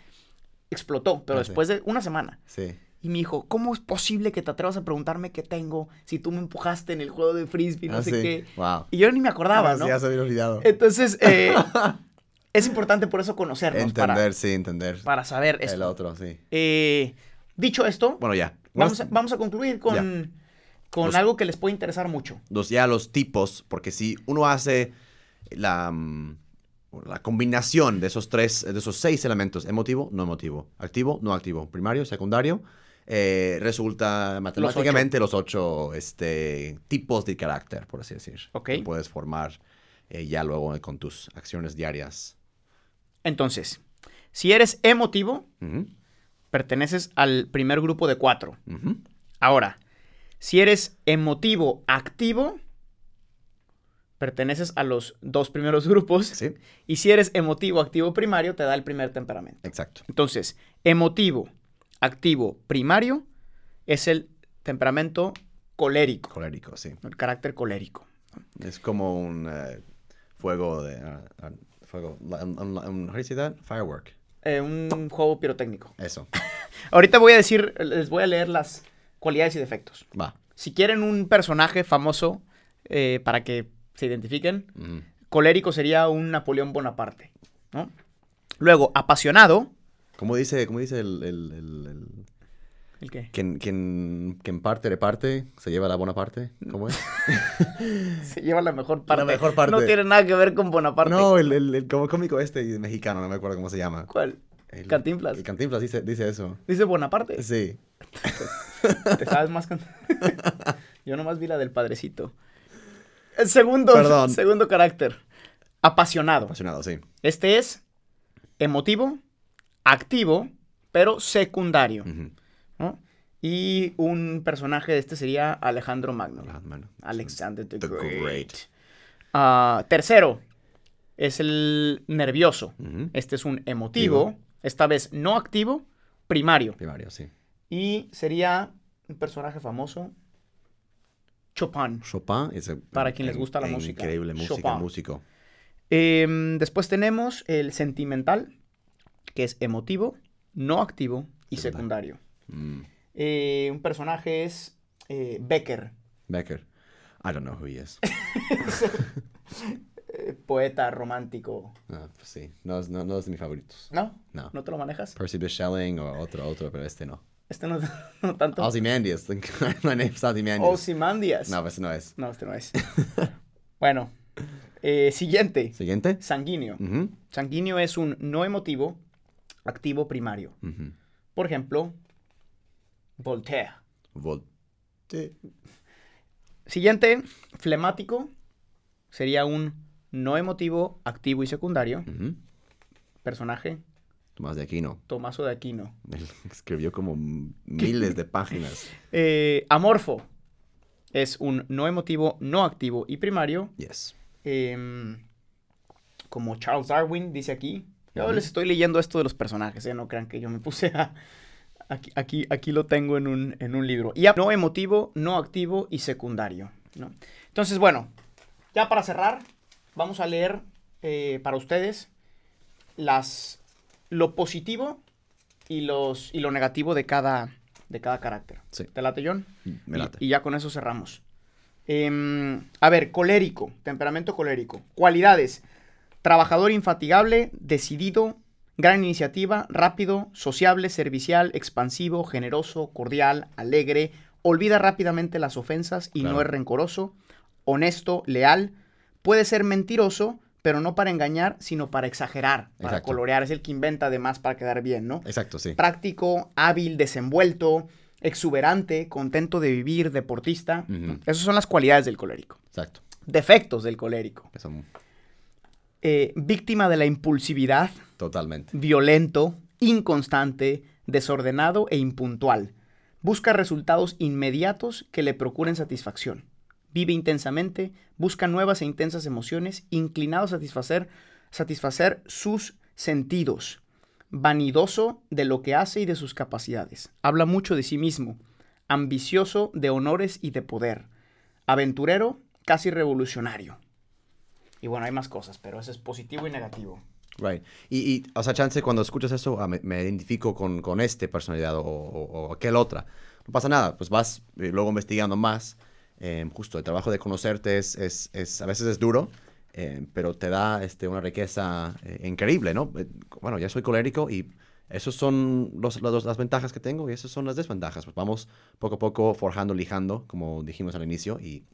S2: Explotó, pero
S1: Ah,
S2: después de una semana.
S1: Sí.
S2: Y me dijo, ¿cómo es posible que te atrevas a preguntarme qué tengo si tú me empujaste en el juego de frisbee, no
S1: Ah,
S2: sé
S1: sí.
S2: qué?
S1: Wow.
S2: Y yo ni me acordaba,
S1: Ah,
S2: ¿no?
S1: sí, ya se había olvidado.
S2: Entonces, *laughs* eh, es importante por eso conocernos,
S1: entender,
S2: para,
S1: sí, entender.
S2: para saber
S1: El
S2: esto.
S1: otro, sí.
S2: Eh, dicho esto,
S1: Bueno, ya.
S2: vamos, a, vamos a concluir con, con
S1: Los-
S2: algo que les puede interesar mucho.
S1: los, ya los tipos, porque si uno hace la, mm, la combinación de esos tres, de esos seis elementos, emotivo, no emotivo, activo, no activo, primario, secundario, eh, resulta matemáticamente los ocho, este, tipos de carácter, por así decir.
S2: Ok.
S1: Que puedes formar eh, ya luego con tus acciones diarias.
S2: Entonces, si eres emotivo, perteneces al primer grupo de cuatro. Ahora, si eres emotivo activo, perteneces a los dos primeros grupos.
S1: Sí,
S2: Y si eres emotivo activo primario, te da el primer temperamento.
S1: exacto.
S2: Entonces, emotivo activo primario es el temperamento colérico,
S1: Colérico, sí.
S2: el carácter colérico.
S1: Es como un eh, fuego de... ah, ah, fuego... That? Firework.
S2: Eh, un juego pirotécnico.
S1: Eso. *laughs*
S2: Ahorita voy a decir, les voy a leer las cualidades y defectos.
S1: Va.
S2: Si quieren un personaje famoso eh, para que se identifiquen, colérico sería un Napoleón Bonaparte, ¿no? Luego, apasionado.
S1: ¿Cómo dice, cómo dice el, el, el- el-
S2: ¿El qué?
S1: quien, quien, quien parte reparte, se lleva la buena parte? ¿Cómo es? *laughs*
S2: Se lleva la mejor parte.
S1: mejor parte.
S2: No tiene nada que ver con Bonaparte.
S1: no, el, el, el cómico este mexicano, no me acuerdo cómo se llama.
S2: ¿Cuál?
S1: El-
S2: Cantinflas.
S1: El Cantinflas dice, dice eso.
S2: Dice Bonaparte.
S1: Sí. *laughs*
S2: ¿Te sabes más? can- *laughs* Yo nomás vi la del padrecito. El segundo,
S1: Perdón.
S2: segundo carácter. Apasionado.
S1: Apasionado, sí.
S2: Este es emotivo, activo, pero secundario. Y un personaje de este sería Alejandro Magno. Alexander the,
S1: The
S2: Great.
S1: Great.
S2: Ah, tercero es el nervioso. Este es un emotivo, esta vez no activo, primario.
S1: Primario, sí.
S2: Y sería un personaje famoso, Chopin.
S1: Chopin es
S2: Para quien les gusta la música.
S1: Increíble música,
S2: Chopin.
S1: músico.
S2: Em, después tenemos el sentimental, que es emotivo, no activo y
S1: Secundario. Mm.
S2: Eh, un personaje es eh, Becker,
S1: Becker. I don't know who he is. *laughs*
S2: poeta romántico.
S1: Ah, pues sí, no es, no, no es de mis favoritos.
S2: ¿No?
S1: No.
S2: ¿No te lo manejas?
S1: Percy Shelley o otro, otro, pero este no.
S2: Este no, *laughs* no tanto.
S1: Ozymandias. *laughs* My name's Ozymandias.
S2: Ozymandias.
S1: No, ese no es.
S2: No, este no es. bueno, eh, siguiente.
S1: Siguiente.
S2: Sanguíneo.
S1: Ujú,
S2: Sanguíneo es un no emotivo, activo primario. Por ejemplo, Voltaire.
S1: Vol- Sí.
S2: Siguiente, flemático, sería un no emotivo, activo y secundario. Personaje,
S1: Tomás de Aquino.
S2: Tomaso de Aquino.
S1: Él *laughs* escribió como miles de páginas. *laughs*
S2: Eh, amorfo, es un no emotivo, no activo y primario.
S1: Yes.
S2: em, como Charles Darwin dice aquí. Yo les estoy leyendo esto de los personajes, ¿eh? no crean que yo me puse a... Aquí, aquí, aquí lo tengo en un, en un libro. Y no emotivo, no activo y secundario. ¿no? Entonces, bueno, ya para cerrar, vamos a leer eh, para ustedes las, lo positivo y, los, y lo negativo de cada, de cada carácter.
S1: Sí.
S2: ¿Te late, John?
S1: Me
S2: Y-
S1: late.
S2: Y, ya con eso cerramos. Em, a ver, colérico, temperamento colérico. Cualidades. Trabajador infatigable, decidido, gran iniciativa, rápido, sociable, servicial, expansivo, generoso, cordial, alegre, olvida rápidamente las ofensas y no es rencoroso, honesto, leal, puede ser mentiroso, pero no para engañar, sino para exagerar, para
S1: Exacto.
S2: colorear, es el que inventa además para quedar bien, ¿no?
S1: Exacto, sí.
S2: práctico, hábil, desenvuelto, exuberante, contento de vivir, deportista.
S1: Ujú.
S2: Esas son las cualidades del colérico.
S1: Exacto.
S2: Defectos del colérico.
S1: Eso,
S2: Eh, víctima de la impulsividad,
S1: totalmente.
S2: violento, inconstante, desordenado e impuntual. Busca resultados inmediatos que le procuren satisfacción. Vive intensamente, busca nuevas e intensas emociones, inclinado a satisfacer, satisfacer sus sentidos. Vanidoso de lo que hace y de sus capacidades. Habla mucho de sí mismo. Ambicioso de honores y de poder. Aventurero, casi revolucionario. Y bueno, hay más cosas, pero eso es positivo y negativo.
S1: Right. Y, y, o sea, chance, cuando escuchas eso, ah, me, me identifico con, con esta personalidad o, o, o aquel otra. No pasa nada, pues vas eh, luego investigando más. Eh, justo el trabajo de conocerte es, es, es- a veces es duro, eh, pero te da este, una riqueza eh, increíble, ¿no? Eh, bueno, ya soy colérico y esos son los, los- las ventajas que tengo y esas son las desventajas. Pues vamos poco a poco forjando, lijando, como dijimos al inicio, y,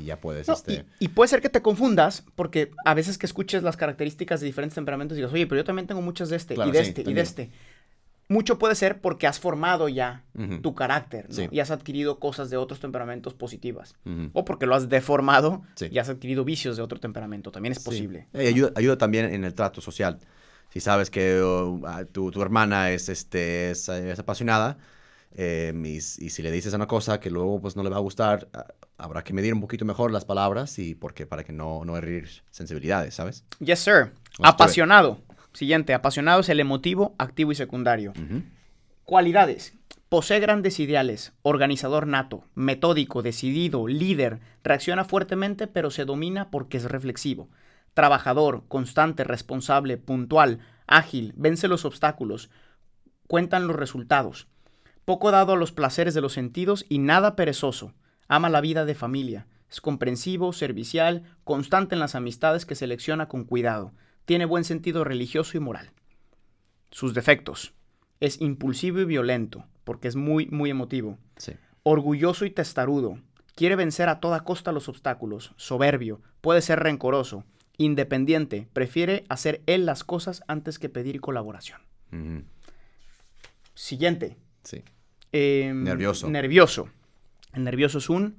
S1: y ya puedes,
S2: No,
S1: este...
S2: y, y puede ser que te confundas, porque a veces que escuches las características de diferentes temperamentos y digas, oye, pero yo también tengo muchas de este,
S1: Claro,
S2: y de
S1: sí,
S2: este, y de este. Mucho puede ser porque has formado ya tu carácter, ¿no?
S1: Sí.
S2: Y has adquirido cosas de otros temperamentos positivas. O porque lo has deformado
S1: Sí.
S2: y has adquirido vicios de otro temperamento. También es posible.
S1: Ayuda, ayuda también en el trato social. Si sabes que oh, ah, tu, tu hermana es, este, es, eh, es apasionada eh, y, si le dices una cosa que luego pues, no le va a gustar, ah, habrá que medir un poquito mejor las palabras y porque para que no, no herir sensibilidades, ¿sabes?
S2: Yes, sir. Apasionado. Siguiente, apasionado es el emotivo, activo y secundario. Cualidades. Posee grandes ideales, organizador nato, metódico, decidido, líder, reacciona fuertemente pero se domina porque es reflexivo. Trabajador, constante, responsable, puntual, ágil, vence los obstáculos, cuentan los resultados. Poco dado a los placeres de los sentidos y nada perezoso. Ama la vida de familia. Es comprensivo, servicial, constante en las amistades que selecciona con cuidado. Tiene buen sentido religioso y moral. Sus defectos. Es impulsivo y violento, porque es muy, muy emotivo.
S1: Sí.
S2: Orgulloso y testarudo. Quiere vencer a toda costa los obstáculos. Soberbio. Puede ser rencoroso. Independiente. Prefiere hacer él las cosas antes que pedir colaboración. Siguiente.
S1: Sí.
S2: Em,
S1: Nervioso.
S2: Nervioso. El nervioso es un...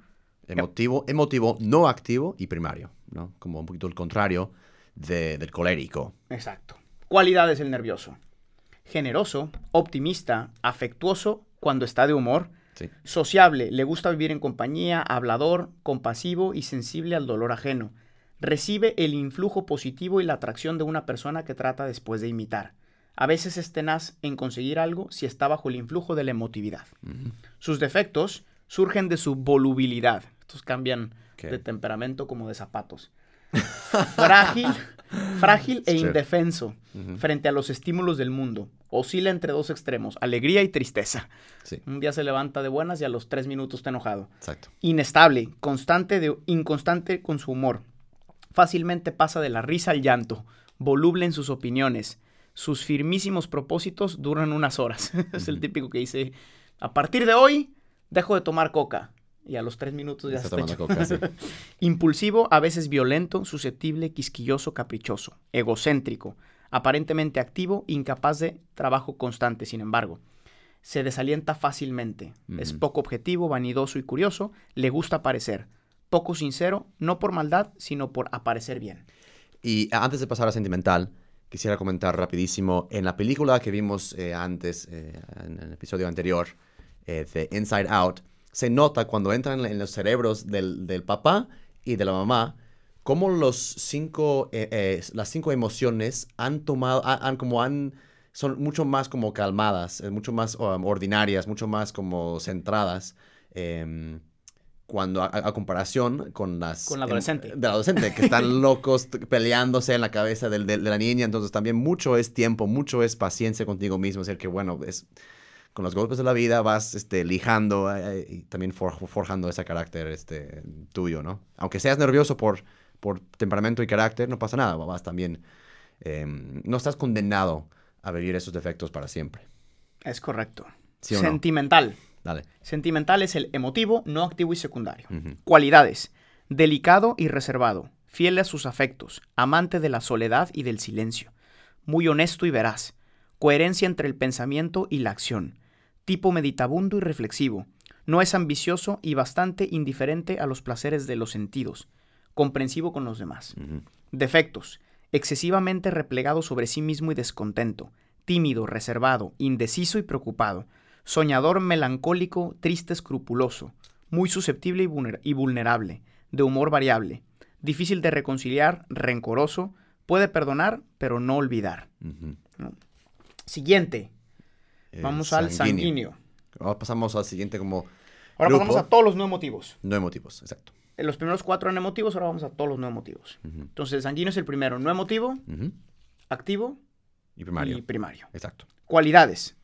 S1: Emotivo, emotivo, no activo y primario, ¿no? Como un poquito el contrario de- del colérico.
S2: Exacto. Cualidades del nervioso. Generoso, optimista, afectuoso cuando está de humor,
S1: Sí.
S2: sociable, le gusta vivir en compañía, hablador, compasivo y sensible al dolor ajeno. Recibe el influjo positivo y la atracción de una persona que trata después de imitar. A veces es tenaz en conseguir algo si está bajo el influjo de la emotividad. Sus defectos surgen de su volubilidad. Estos cambian de temperamento como de zapatos. Frágil, *laughs* frágil e indefenso frente a los estímulos del mundo. Oscila entre dos extremos, alegría y tristeza.
S1: Sí,
S2: Un día se levanta de buenas y a los tres minutos está enojado.
S1: exacto.
S2: Inestable, constante de, inconstante con su humor. Fácilmente pasa de la risa al llanto. Voluble en sus opiniones. Sus firmísimos propósitos duran unas horas. *laughs* es el típico que dice, a partir de hoy dejo de tomar coca. Y a los tres minutos ya
S1: Está
S2: está
S1: coca, sí. *laughs*
S2: Impulsivo, a veces violento, susceptible, quisquilloso, caprichoso, egocéntrico, aparentemente activo, incapaz de trabajo constante, sin embargo. Se desalienta fácilmente, es poco objetivo, vanidoso y curioso, le gusta aparecer, poco sincero, no por maldad, sino por aparecer bien.
S1: Y antes de pasar a sentimental, quisiera comentar rapidísimo, en la película que vimos eh, antes, eh, en el episodio anterior, eh, de Inside Out, se nota cuando entran en los cerebros del, del papá y de la mamá, cómo los cinco, eh, eh, las cinco emociones han tomado, han, como han, son mucho más como calmadas, mucho más um, ordinarias, mucho más como centradas. em, cuando a, a comparación con las...
S2: Con la adolescente.
S1: em, de la adolescente, que están *laughs* locos peleándose en la cabeza del- del- de la niña. Entonces también mucho es tiempo, mucho es paciencia contigo mismo. Es decir, que bueno, es con los golpes de la vida vas este, lijando eh, y también for- forjando ese carácter este, tuyo, ¿no? Aunque seas nervioso por, por temperamento y carácter, no pasa nada, vas también, eh, no estás condenado a vivir esos defectos para siempre.
S2: Es correcto.
S1: ¿Sí o no?
S2: Sentimental.
S1: Dale.
S2: Sentimental es el emotivo, no activo y secundario. Cualidades. Delicado y reservado. Fiel a sus afectos. Amante de la soledad y del silencio. Muy honesto y veraz. Coherencia entre el pensamiento y la acción. Tipo meditabundo y reflexivo. No es ambicioso y bastante indiferente a los placeres de los sentidos. Comprensivo con los demás. Defectos. Excesivamente replegado sobre sí mismo y descontento. Tímido, reservado, indeciso y preocupado. Soñador, melancólico, triste, escrupuloso. Muy susceptible y vulner- y vulnerable. De humor variable. Difícil de reconciliar, rencoroso. Puede perdonar, pero no olvidar. Siguiente.
S1: Eh,
S2: Vamos al sanguíneo.
S1: Ahora pasamos al siguiente como
S2: Ahora
S1: grupo.
S2: pasamos a todos los no emotivos.
S1: no emotivos, exacto.
S2: En los primeros cuatro eran emotivos, ahora vamos a todos los no emotivos. Entonces, el sanguíneo es el primero, no emotivo, activo
S1: Y primario.
S2: y primario.
S1: Exacto.
S2: Cualidades.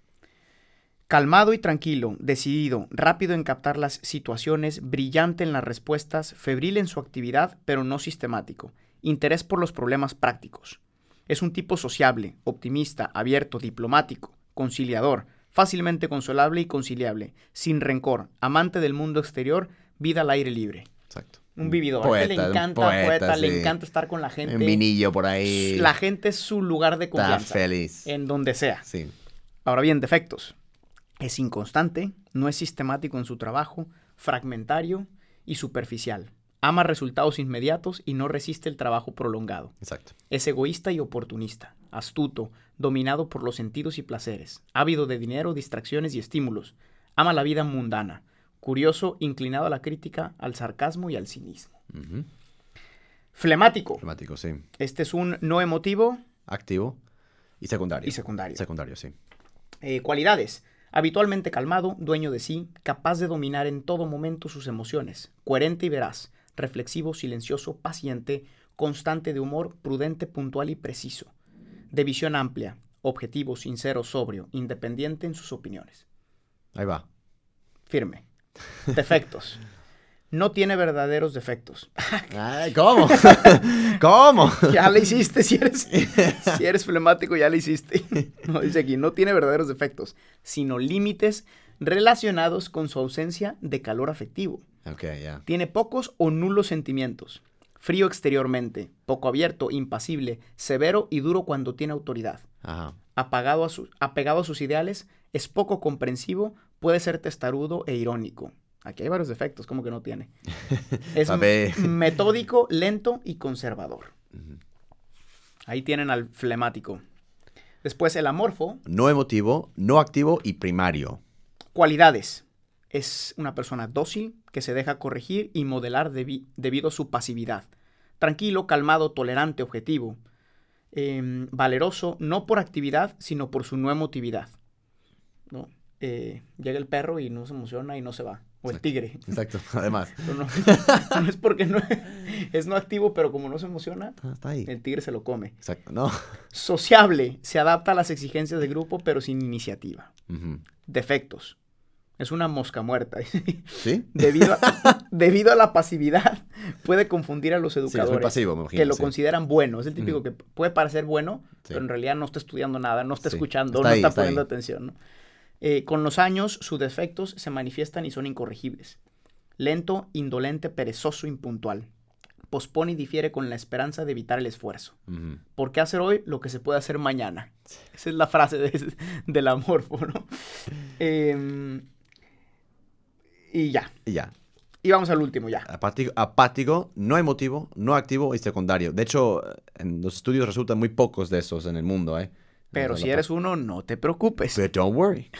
S2: Calmado y tranquilo, decidido, rápido en captar las situaciones, brillante en las respuestas, febril en su actividad, pero no sistemático. Interés por los problemas prácticos. Es un tipo sociable, optimista, abierto, diplomático, conciliador, fácilmente consolable y conciliable, sin rencor, amante del mundo exterior, vida al aire libre.
S1: Exacto.
S2: Un vividor. A este le encanta,
S1: poeta,
S2: poeta, le encanta estar con la gente.
S1: Un vinillo por ahí.
S2: La gente es su lugar de
S1: Está
S2: confianza.
S1: feliz.
S2: En donde sea.
S1: Sí.
S2: Ahora bien, defectos. Es inconstante, no es sistemático en su trabajo, fragmentario y superficial. Ama resultados inmediatos y no resiste el trabajo prolongado.
S1: Exacto.
S2: Es egoísta y oportunista, astuto, dominado por los sentidos y placeres, ávido de dinero, distracciones y estímulos. Ama la vida mundana, curioso, inclinado a la crítica, al sarcasmo y al cinismo. Flemático.
S1: Temático, sí.
S2: Este es un no emotivo
S1: Activo y secundario.
S2: y secundario.
S1: Secundario, sí.
S2: Eh, cualidades. Habitualmente calmado, dueño de sí, capaz de dominar en todo momento sus emociones, coherente y veraz, reflexivo, silencioso, paciente, constante de humor, prudente, puntual y preciso. De visión amplia, objetivo, sincero, sobrio, independiente en sus opiniones.
S1: Ahí va.
S2: Firme. Defectos. *laughs* No tiene verdaderos defectos. *laughs*
S1: Ay, ¿Cómo? *laughs* ¿Cómo?
S2: ya le hiciste, si eres, si eres flemático, ya le hiciste. *laughs* No, dice aquí, no tiene verdaderos defectos, sino límites relacionados con su ausencia de calor afectivo.
S1: Ok, ya.
S2: Tiene pocos o nulos sentimientos. Frío exteriormente, poco abierto, impasible, severo y duro cuando tiene autoridad.
S1: Ajá.
S2: Apagado a su- apegado a sus ideales, es poco comprensivo, puede ser testarudo e irónico. Aquí hay varios defectos, como que no tiene. *laughs* Es *laughs* metódico, lento y conservador. Ahí tienen al flemático. Después el amorfo,
S1: No emotivo, no activo y primario.
S2: cualidades. Es una persona dócil que se deja corregir y modelar debi- debido a su pasividad. Tranquilo, calmado, tolerante, objetivo. Em, valeroso, no por actividad, sino por su no emotividad. ¿no? Eh, llega el perro y no se emociona y no se va. O el tigre.
S1: Exacto. *laughs* Además. *laughs*
S2: No, es porque no es no activo, pero como no se emociona,
S1: Ah, Está ahí.
S2: el tigre se lo come.
S1: Exacto. No. *laughs*
S2: Sociable, se adapta a las exigencias del grupo, pero sin iniciativa. Defectos. Es una mosca muerta.
S1: ¿Sí?
S2: debido, a, debido a la pasividad, puede confundir a los
S1: Sí, es muy
S2: educadores
S1: pasivo, me imagino.
S2: que lo
S1: sí.
S2: consideran bueno. Es el típico que puede parecer bueno,
S1: Sí.
S2: pero en realidad no está estudiando nada, no está escuchando,
S1: está
S2: no
S1: ahí,
S2: está
S1: está
S2: poniendo
S1: ahí.
S2: atención. ¿no? Eh, con los años, sus defectos se manifiestan y son incorregibles. Lento, indolente, perezoso, impuntual. Pospone y difiere con la esperanza de evitar el esfuerzo.
S1: Ujú.
S2: ¿Por qué hacer hoy lo que se puede hacer mañana? Esa es la frase de- *laughs* del amorfo, ¿no? Em, y ya.
S1: Y ya.
S2: Y vamos al último ya.
S1: Apático, apático, no emotivo, no activo y secundario. De hecho, en los estudios resultan muy pocos de esos en el mundo, ¿eh?
S2: Pero si eres uno, no te preocupes.
S1: But don't worry.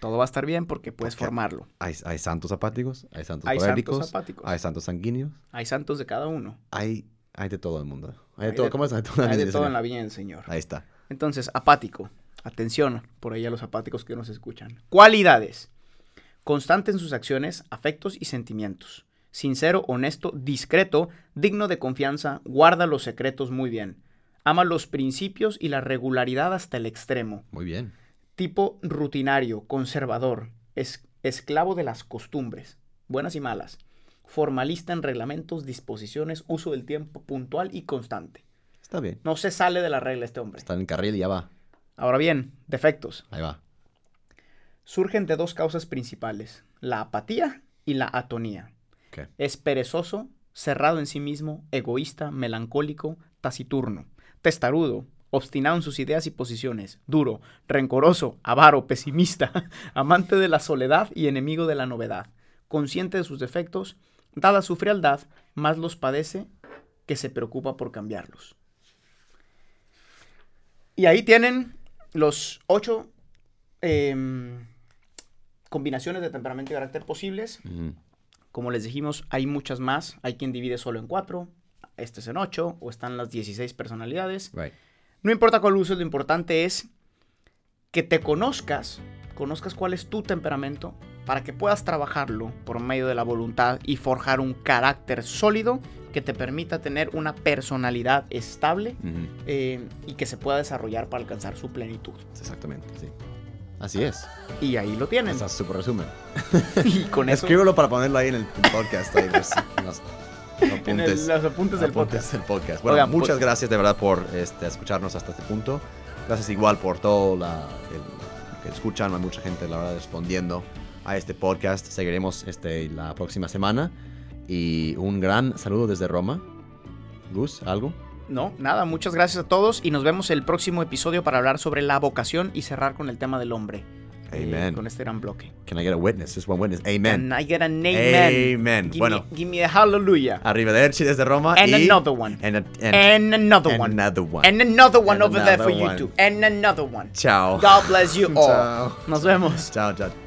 S2: Todo va a estar bien porque puedes
S1: Porque-
S2: formarlo.
S1: Hay, hay santos apáticos, hay santos
S2: Hay santos apáticos.
S1: hay santos sanguíneos,
S2: Hay santos de cada uno.
S1: hay, hay de todo el mundo. Hay de todo,
S2: de-
S1: ¿cómo es? Hay todo,
S2: Hay de todo en la vida Señor.
S1: Ahí está.
S2: Entonces, apático. Atención por ahí a los apáticos que nos escuchan. Cualidades. Constante en sus acciones, afectos y sentimientos. Sincero, honesto, discreto, digno de confianza, guarda los secretos muy bien. Ama los principios y la regularidad hasta el extremo.
S1: Muy bien.
S2: Tipo rutinario, conservador, es, esclavo de las costumbres, buenas y malas. Formalista en reglamentos, disposiciones, uso del tiempo puntual y constante.
S1: Está bien.
S2: No se sale de la regla este hombre.
S1: Está en el carril y ya va.
S2: Ahora bien, defectos.
S1: Ahí va.
S2: Surgen de dos causas principales, la apatía y la atonía. Es perezoso, cerrado en sí mismo, egoísta, melancólico, taciturno, testarudo, obstinado en sus ideas y posiciones, duro, rencoroso, avaro, pesimista, *laughs* amante de la soledad y enemigo de la novedad, consciente de sus defectos, dada su frialdad, más los padece que se preocupa por cambiarlos. Y ahí tienen los ocho em, combinaciones de temperamento y carácter posibles. Como les dijimos, hay muchas más. Hay quien divide solo en cuatro, este es en ocho, o están las 16 personalidades.
S1: Right.
S2: No importa cuál uso, lo importante es que te conozcas, conozcas cuál es tu temperamento, para que puedas trabajarlo por medio de la voluntad y forjar un carácter sólido que te permita tener una personalidad estable eh, y que se pueda desarrollar para alcanzar su plenitud.
S1: Exactamente, sí. Así es.
S2: Y ahí lo tienen.
S1: Ese es súper resumen. *laughs*
S2: Y con *laughs* eso
S1: Escríbelo para ponerlo ahí en el podcast. Ahí, pues, *laughs* los
S2: en el-
S1: apuntes.
S2: los apuntes del
S1: apuntes
S2: podcast.
S1: del podcast. Bueno,
S2: Oigan,
S1: muchas
S2: pues-
S1: gracias de verdad por este, escucharnos hasta este punto. Gracias igual por todo la, el- que escuchan. Hay mucha gente, la verdad, respondiendo a este podcast. Seguiremos este, la próxima semana. Y un gran saludo desde Roma. Gus, ¿algo?
S2: No, nada, muchas gracias a todos y nos vemos el próximo episodio para hablar sobre la vocación y cerrar con el tema del hombre. Eh,
S1: Amen.
S2: con este gran bloque.
S1: Can I get a witness? Just one witness. Amen.
S2: And I get an amen.
S1: Amen.
S2: Give
S1: Bueno.
S2: Me, give me a hallelujah.
S1: Arrivederci desde Roma.
S2: And
S1: y
S2: another one.
S1: And, a- and-
S2: And another
S1: and
S2: one.
S1: another one.
S2: And another one
S1: And
S2: over there for
S1: another
S2: you too. And another one.
S1: Chao.
S2: God bless you *laughs* all.
S1: Chao.
S2: Nos vemos.
S1: Chao, chao.